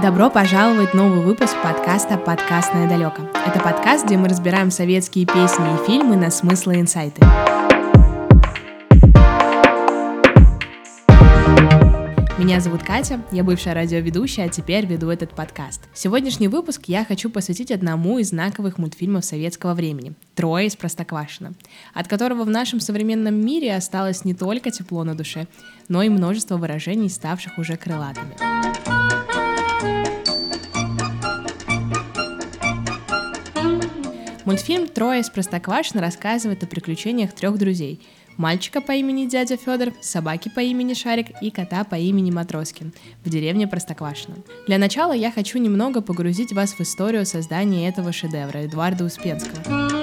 Добро пожаловать в новый выпуск подкаста «Подкастное далеко». Это подкаст, где мы разбираем советские песни и фильмы на смыслы и инсайты. Меня зовут Катя, я бывшая радиоведущая, а теперь веду этот подкаст. Сегодняшний выпуск я хочу посвятить одному из знаковых мультфильмов советского времени «Трое из Простоквашино», от которого в нашем современном мире осталось не только тепло на душе, но и множество выражений, ставших уже крылатыми. Мультфильм «Трое из Простоквашино» рассказывает о приключениях трех друзей – мальчика по имени дядя Федор, собаки по имени Шарик и кота по имени Матроскин в деревне Простоквашино. Для начала я хочу немного погрузить вас в историю создания этого шедевра Эдуарда Успенского.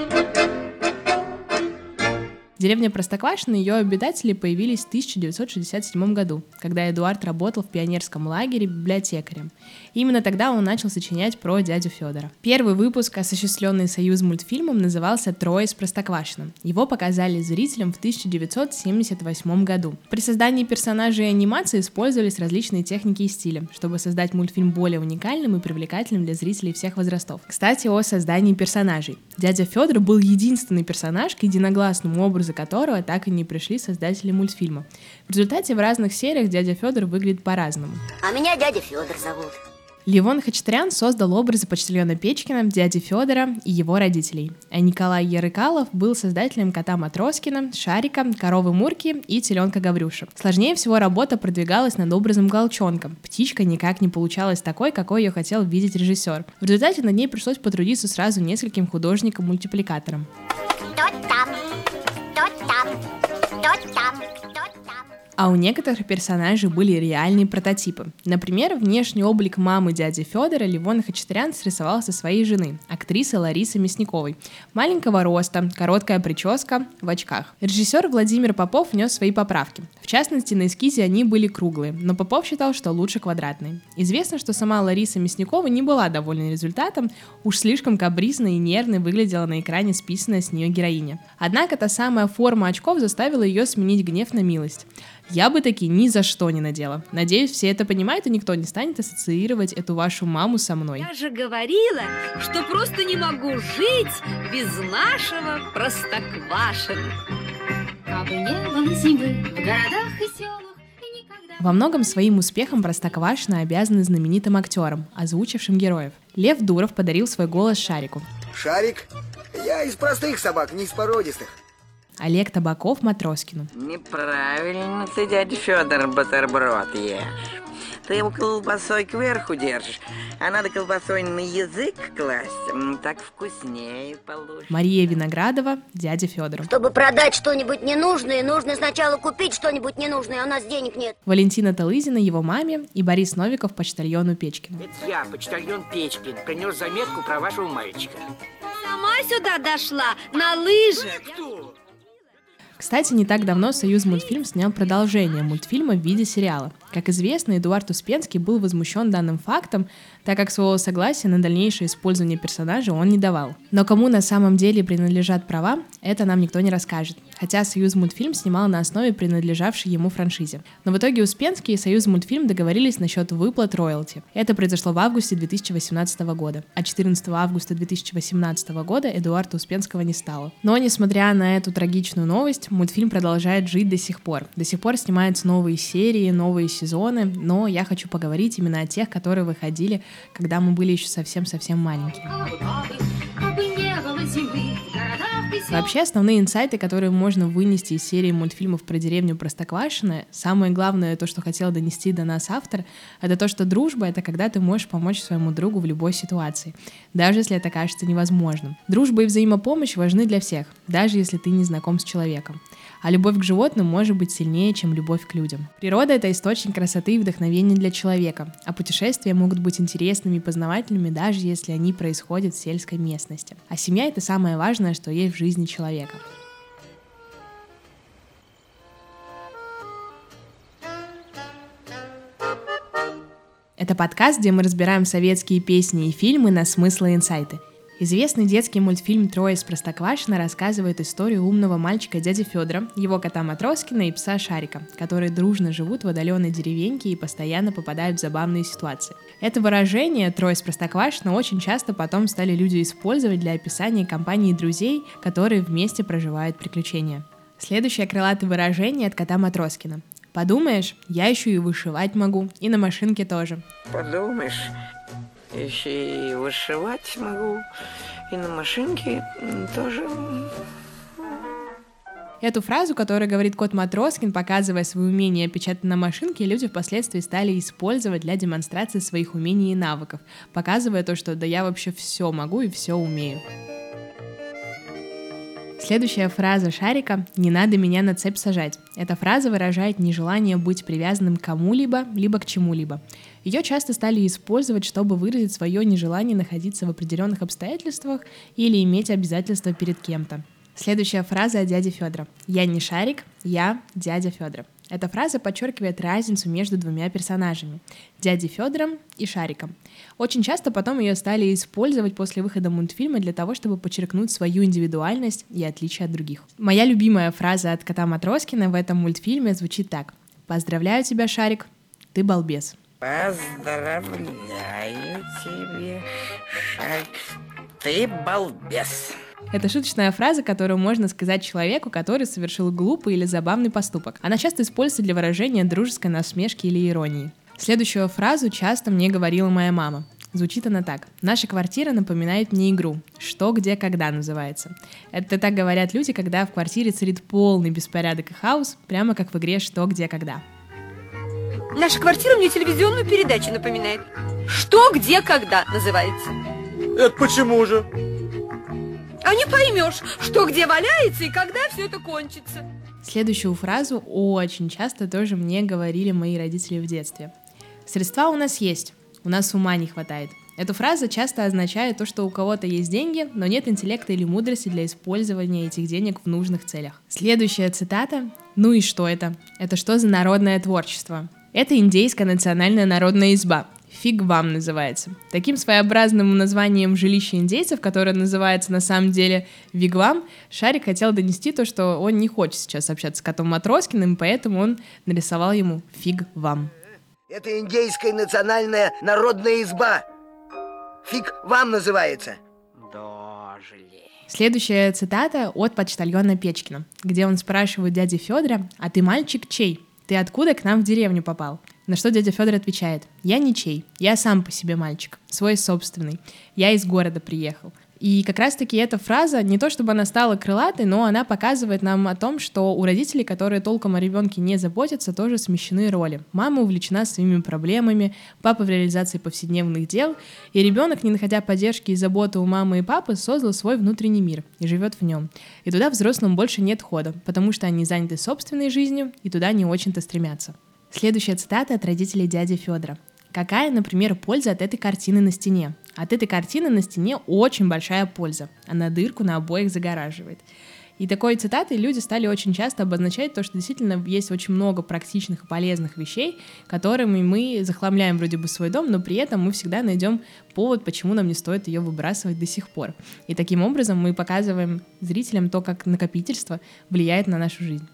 Деревня Простоквашино и ее обитатели появились в 1967 году, когда Эдуард работал в пионерском лагере библиотекарем. Именно тогда он начал сочинять про дядю Федора. Первый выпуск, осуществленный Союз мультфильмом, назывался «Трое с Простоквашино». Его показали зрителям в 1978 году. При создании персонажей и анимации использовались различные техники и стили, чтобы создать мультфильм более уникальным и привлекательным для зрителей всех возрастов. Кстати, о создании персонажей. Дядя Федор был единственный персонаж, к единогласному образу которого так и не пришли создатели мультфильма. В результате в разных сериях дядя Федор выглядит по-разному. А меня дядя Федор зовут. Левон Хачатрян создал образы почтальона Печкина, дяди Федора и его родителей. А Николай Ярыкалов был создателем кота Матроскина, Шарика, коровы Мурки и теленка Гаврюша. Сложнее всего работа продвигалась над образом Голчонка. Птичка никак не получалась такой, какой ее хотел видеть режиссер. В результате над ней пришлось потрудиться сразу нескольким художникам-мультипликаторам. Кто там? А у некоторых персонажей были реальные прототипы. Например, внешний облик мамы дяди Федора Ливон Хачатрян срисовал со своей жены, актрисы Ларисы Мясниковой. Маленького роста, короткая прическа, в очках. Режиссер Владимир Попов внес свои поправки. В частности, на эскизе они были круглые, но Попов считал, что лучше квадратные. Известно, что сама Лариса Мясникова не была довольна результатом, уж слишком капризно и нервно выглядела на экране списанная с нее героиня. Однако та самая форма очков заставила ее сменить гнев на милость. Я бы таки ни за что не надела. Надеюсь, все это понимают, и никто не станет ассоциировать эту вашу маму со мной. Я же говорила, что просто не могу жить без нашего простоквашина. Кабы не было зимы в городах и селах. Во многом своим успехом Простоквашино обязаны знаменитым актерам, озвучившим героев. Лев Дуров подарил свой голос Шарику. Шарик? Я из простых собак, не из породистых. Олег Табаков Матроскину. Неправильно ты, дядя Федор, бутерброд ешь. Ты его колбасой кверху держишь, а надо колбасой на язык класть. Так вкуснее получится. Мария Виноградова, дядя Федор. Чтобы продать что-нибудь ненужное, нужно сначала купить что-нибудь ненужное, а у нас денег нет. Валентина Талызина его маме и Борис Новиков почтальону Печкину. Это я, почтальон Печкин, принес заметку про вашего мальчика. Сама сюда дошла на лыжах. Кстати, не так давно Союз мультфильм снял продолжение мультфильма в виде сериала. Как известно, Эдуард Успенский был возмущен данным фактом, так как своего согласия на дальнейшее использование персонажа он не давал. Но кому на самом деле принадлежат права, это нам никто не расскажет. Хотя Союз мультфильм снимал на основе принадлежавшей ему франшизе. Но в итоге Успенский и Союз мультфильм договорились насчет выплат роялти. Это произошло в августе 2018 года. А 14 августа 2018 года Эдуарда Успенского не стало. Но несмотря на эту трагичную новость, мультфильм продолжает жить до сих пор. До сих пор снимаются новые серии, новые сезоны, но я хочу поговорить именно о тех, которые выходили, когда мы были еще совсем-совсем маленькие. Вообще, основные инсайты, которые можно вынести из серии мультфильмов про деревню Простоквашино, самое главное, то, что хотел донести до нас автор, это то, что дружба — это когда ты можешь помочь своему другу в любой ситуации, даже если это кажется невозможным. Дружба и взаимопомощь важны для всех, даже если ты не знаком с человеком. А любовь к животным может быть сильнее, чем любовь к людям. Природа — это источник красоты и вдохновения для человека, а путешествия могут быть интересными и познавательными, даже если они происходят в сельской местности. А семья — это самое важное, что есть в жизни человека. Это подкаст, где мы разбираем советские песни и фильмы на смыслы и инсайты. Известный детский мультфильм «Трое из Простоквашино» рассказывает историю умного мальчика дяди Федора, его кота Матроскина и пса Шарика, которые дружно живут в отдаленной деревеньке и постоянно попадают в забавные ситуации. Это выражение «Трое из Простоквашино» очень часто потом стали люди использовать для описания компании друзей, которые вместе проживают приключения. Следующее крылатое выражение от кота Матроскина. Подумаешь, я еще и вышивать могу, и на машинке тоже. Подумаешь, еще и вышивать могу, и на машинке тоже. Эту фразу, которую говорит кот Матроскин, показывая свои умения печатать на машинке, люди впоследствии стали использовать для демонстрации своих умений и навыков, показывая то, что да я вообще все могу и все умею. Следующая фраза Шарика «Не надо меня на цепь сажать». Эта фраза выражает нежелание быть привязанным к кому-либо, либо к чему-либо. Ее часто стали использовать, чтобы выразить свое нежелание находиться в определенных обстоятельствах или иметь обязательства перед кем-то. Следующая фраза от дяди Федора. «Я не Шарик, я дядя Федора». Эта фраза подчеркивает разницу между двумя персонажами – дядей Федором и Шариком. Очень часто потом ее стали использовать после выхода мультфильма для того, чтобы подчеркнуть свою индивидуальность и отличие от других. Моя любимая фраза от кота Матроскина в этом мультфильме звучит так. «Поздравляю тебя, Шарик, ты балбес». Поздравляю тебя, Шарик, ты балбес. Это шуточная фраза, которую можно сказать человеку, который совершил глупый или забавный поступок. Она часто используется для выражения дружеской насмешки или иронии. Следующую фразу часто мне говорила моя мама. Звучит она так. Наша квартира напоминает мне игру. Что, где, когда называется. Это так говорят люди, когда в квартире царит полный беспорядок и хаос, прямо как в игре «Что, где, когда». Наша квартира мне телевизионную передачу напоминает. Что, где, когда называется. Это почему же? А не поймешь, что где валяется и когда все это кончится. Следующую фразу очень часто тоже мне говорили мои родители в детстве. Средства у нас есть, у нас ума не хватает. Эта фраза часто означает то, что у кого-то есть деньги, но нет интеллекта или мудрости для использования этих денег в нужных целях. Следующая цитата. Ну и что это? Это что за народное творчество? Это индейская национальная народная изба. Фиг вам называется. Таким своеобразным названием жилища индейцев, которое называется на самом деле Вигвам, Шарик хотел донести то, что он не хочет сейчас общаться с котом Матроскиным, поэтому он нарисовал ему Фиг вам. Это индейская национальная народная изба. Фиг вам называется. Дожили. Следующая цитата от почтальона Печкина, где он спрашивает дяди Федора, а ты мальчик чей? Ты откуда к нам в деревню попал? На что дядя Федор отвечает, я ничей, я сам по себе мальчик, свой собственный, я из города приехал. И как раз-таки эта фраза, не то чтобы она стала крылатой, но она показывает нам о том, что у родителей, которые толком о ребенке не заботятся, тоже смещены роли. Мама увлечена своими проблемами, папа в реализации повседневных дел, и ребенок, не находя поддержки и заботы у мамы и папы, создал свой внутренний мир и живет в нем. И туда взрослым больше нет хода, потому что они заняты собственной жизнью и туда не очень-то стремятся. Следующая цитата от родителей дяди Федора. Какая, например, польза от этой картины на стене? От этой картины на стене очень большая польза. Она дырку на обоих загораживает. И такой цитатой люди стали очень часто обозначать то, что действительно есть очень много практичных и полезных вещей, которыми мы захламляем вроде бы свой дом, но при этом мы всегда найдем повод, почему нам не стоит ее выбрасывать до сих пор. И таким образом мы показываем зрителям то, как накопительство влияет на нашу жизнь.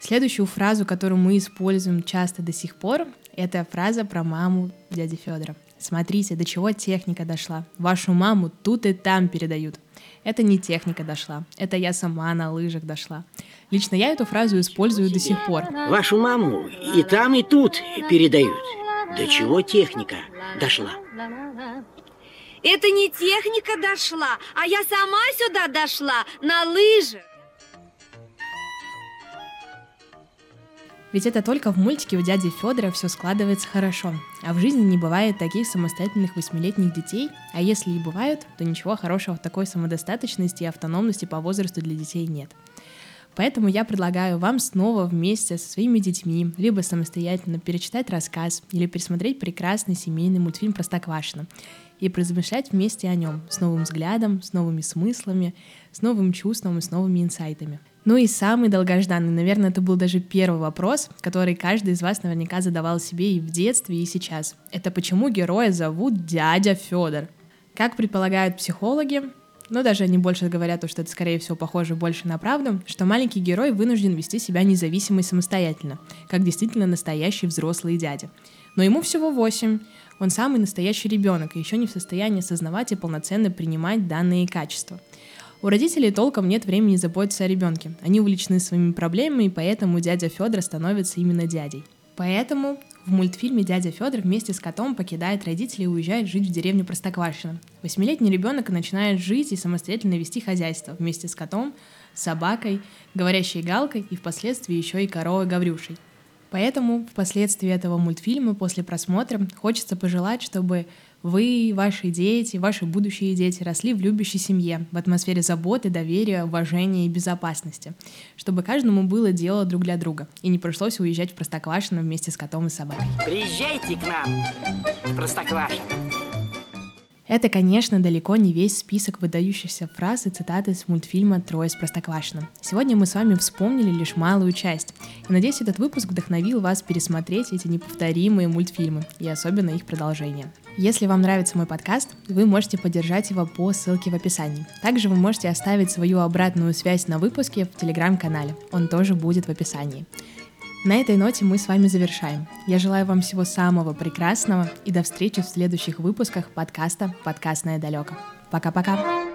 Следующую фразу, которую мы используем часто до сих пор, это фраза про маму дяди Федора. Смотрите, до чего техника дошла. Вашу маму тут и там передают. Это не техника дошла, это я сама на лыжах дошла. Лично я эту фразу использую до сих пор. Вашу маму и там, и тут передают. До чего техника дошла? Это не техника дошла, а я сама сюда дошла на лыжах. Ведь это только в мультике у дяди Федора все складывается хорошо, а в жизни не бывает таких самостоятельных восьмилетних детей, а если и бывают, то ничего хорошего в такой самодостаточности и автономности по возрасту для детей нет. Поэтому я предлагаю вам снова вместе со своими детьми, либо самостоятельно перечитать рассказ или пересмотреть прекрасный семейный мультфильм «Простоквашино» и размышлять вместе о нем с новым взглядом, с новыми смыслами, с новым чувством и с новыми инсайтами. Ну и самый долгожданный, наверное, это был даже первый вопрос, который каждый из вас наверняка задавал себе и в детстве, и сейчас. Это почему героя зовут дядя Федор? Как предполагают психологи, но даже они больше говорят, что это, скорее всего, похоже больше на правду, что маленький герой вынужден вести себя независимо и самостоятельно, как действительно настоящий взрослый дядя. Но ему всего 8, он самый настоящий ребенок и еще не в состоянии осознавать и полноценно принимать данные качества. У родителей толком нет времени заботиться о ребенке. Они увлечены своими проблемами, и поэтому дядя Федор становится именно дядей. Поэтому в мультфильме дядя Федор вместе с котом покидает родителей и уезжает жить в деревню Простоквашино. Восьмилетний ребенок начинает жить и самостоятельно вести хозяйство вместе с котом, собакой, говорящей галкой и впоследствии еще и коровой Гаврюшей. Поэтому впоследствии этого мультфильма после просмотра хочется пожелать, чтобы вы, ваши дети, ваши будущие дети росли в любящей семье, в атмосфере заботы, доверия, уважения и безопасности, чтобы каждому было дело друг для друга, и не пришлось уезжать в Простоквашино вместе с котом и собакой. Приезжайте к нам в Простоквашино. Это, конечно, далеко не весь список выдающихся фраз и цитат из мультфильма «Трое с Простоквашино». Сегодня мы с вами вспомнили лишь малую часть. И надеюсь, этот выпуск вдохновил вас пересмотреть эти неповторимые мультфильмы, и особенно их продолжение. Если вам нравится мой подкаст, вы можете поддержать его по ссылке в описании. Также вы можете оставить свою обратную связь на выпуске в телеграм-канале. Он тоже будет в описании. На этой ноте мы с вами завершаем. Я желаю вам всего самого прекрасного и до встречи в следующих выпусках подкаста «Подкастное далеко». Пока-пока!